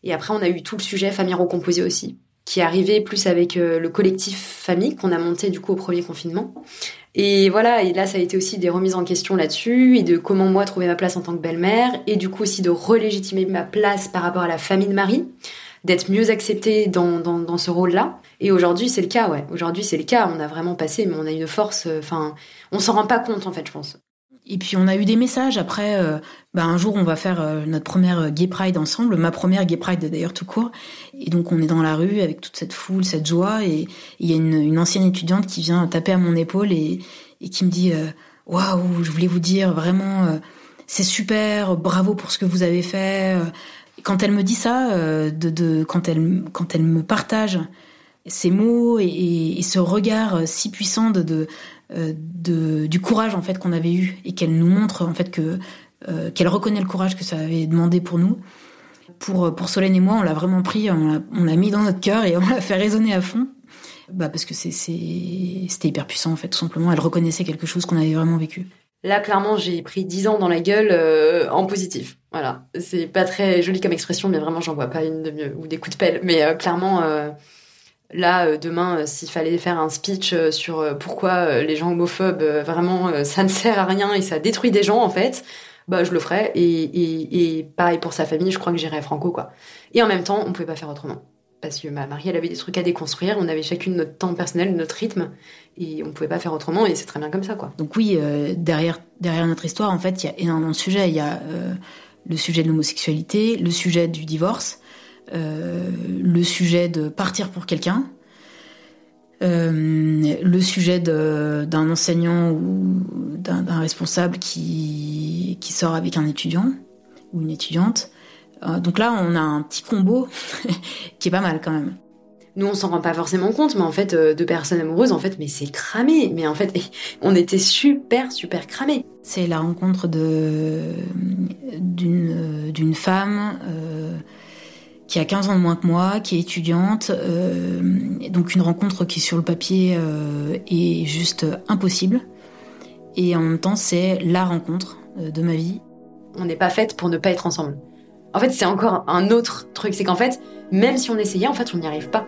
Et après, on a eu tout le sujet famille recomposée aussi, qui est arrivé plus avec euh, le collectif famille qu'on a monté du coup au premier confinement. Et voilà, et là, ça a été aussi des remises en question là-dessus, et de comment moi trouver ma place en tant que belle-mère, et du coup aussi de relégitimer ma place par rapport à la famille de Marie, d'être mieux acceptée dans, dans, dans ce rôle-là. Et aujourd'hui, c'est le cas, ouais. Aujourd'hui, c'est le cas. On a vraiment passé, mais on a une force, euh, enfin, on s'en rend pas compte, en fait, je pense. Et puis on a eu des messages après. Euh, bah, un jour on va faire euh, notre première euh, Gay Pride ensemble, ma première Gay Pride d'ailleurs tout court. Et donc on est dans la rue avec toute cette foule, cette joie, et il y a une, ancienne étudiante qui vient taper à mon épaule et, qui me dit waouh, je voulais vous dire vraiment c'est super, bravo pour ce que vous avez fait. Quand elle me dit ça, de, de quand elle quand elle me partage ces mots et, et, ce regard si puissant de, de euh, de, du courage en fait qu'on avait eu et qu'elle nous montre en fait que euh, qu'elle reconnaît le courage que ça avait demandé pour nous. Pour pour Solène et moi, on l'a vraiment pris, on l'a mis dans notre cœur et on l'a fait résonner à fond. Bah parce que c'était hyper puissant en fait tout simplement. Elle reconnaissait quelque chose qu'on avait vraiment vécu. Là, clairement, j'ai pris 10 ans dans la gueule euh, en positif. Voilà. C'est pas très joli comme expression, mais vraiment, j'en vois pas une de mieux. Ou des coups de pelle. Mais clairement, Là, euh, demain, euh, s'il fallait faire un speech euh, sur pourquoi les gens homophobes, vraiment, ça ne sert à rien et ça détruit des gens, en fait, bah, je le ferais. Et, pareil pour sa famille, je crois que j'irais franco, quoi. Et en même temps, on pouvait pas faire autrement. Parce que ma Marie, elle avait des trucs à déconstruire, on avait chacune notre temps personnel, notre rythme, et on pouvait pas faire autrement, et c'est très bien comme ça, quoi. Donc oui, derrière, derrière notre histoire, en fait, il y a énormément de sujets. Il y a le sujet de l'homosexualité, le sujet du divorce, le sujet de partir pour quelqu'un, le sujet d'un enseignant ou d'un responsable qui, qui sort avec un étudiant ou une étudiante. donc là, on a un petit combo qui est pas mal quand même nous on s'en rend pas forcément compte, mais en fait, euh, deux personnes amoureuses, en fait, mais c'est cramé. Mais en fait, on était super, super cramés. C'est la rencontre de d'une d'une femme euh, qui a 15 ans de moins que moi, qui est étudiante, euh, donc une rencontre qui sur le papier est juste impossible. Et en même temps, c'est la rencontre de ma vie. On n'est pas faite pour ne pas être ensemble. En fait, c'est encore un autre truc, c'est qu'en fait, même si on essayait, en fait, on n'y arrive pas.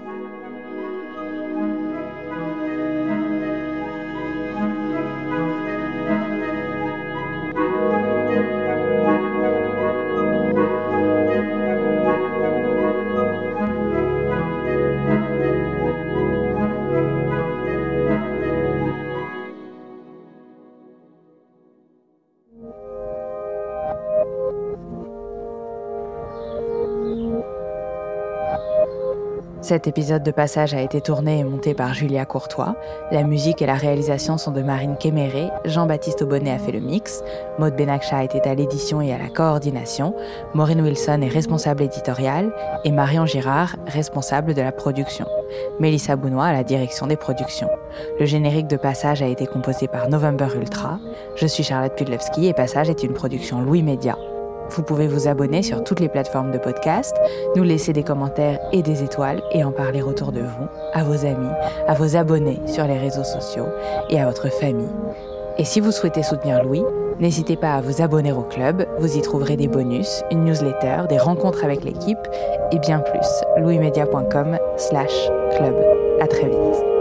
Cet épisode de passage a été tourné et monté par Julia Courtois. La musique et la réalisation sont de Marine Kéméré. Jean-Baptiste Aubonnet a fait le mix. Maud Benakcha était à l'édition et à la coordination. Maureen Wilson est responsable éditoriale. Et Marion Girard, responsable de la production. Mélissa Bounois à la direction des productions. Le générique de Passage a été composé par November Ultra. Je suis Charlotte Pudlewski et Passage est une production Louis Média. Vous pouvez vous abonner sur toutes les plateformes de podcast, nous laisser des commentaires et des étoiles et en parler autour de vous, à vos amis, à vos abonnés sur les réseaux sociaux et à votre famille. Et si vous souhaitez soutenir Louis, n'hésitez pas à vous abonner au club, vous y trouverez des bonus, une newsletter, des rencontres avec l'équipe et bien plus. louismedia.com slash club. À très vite.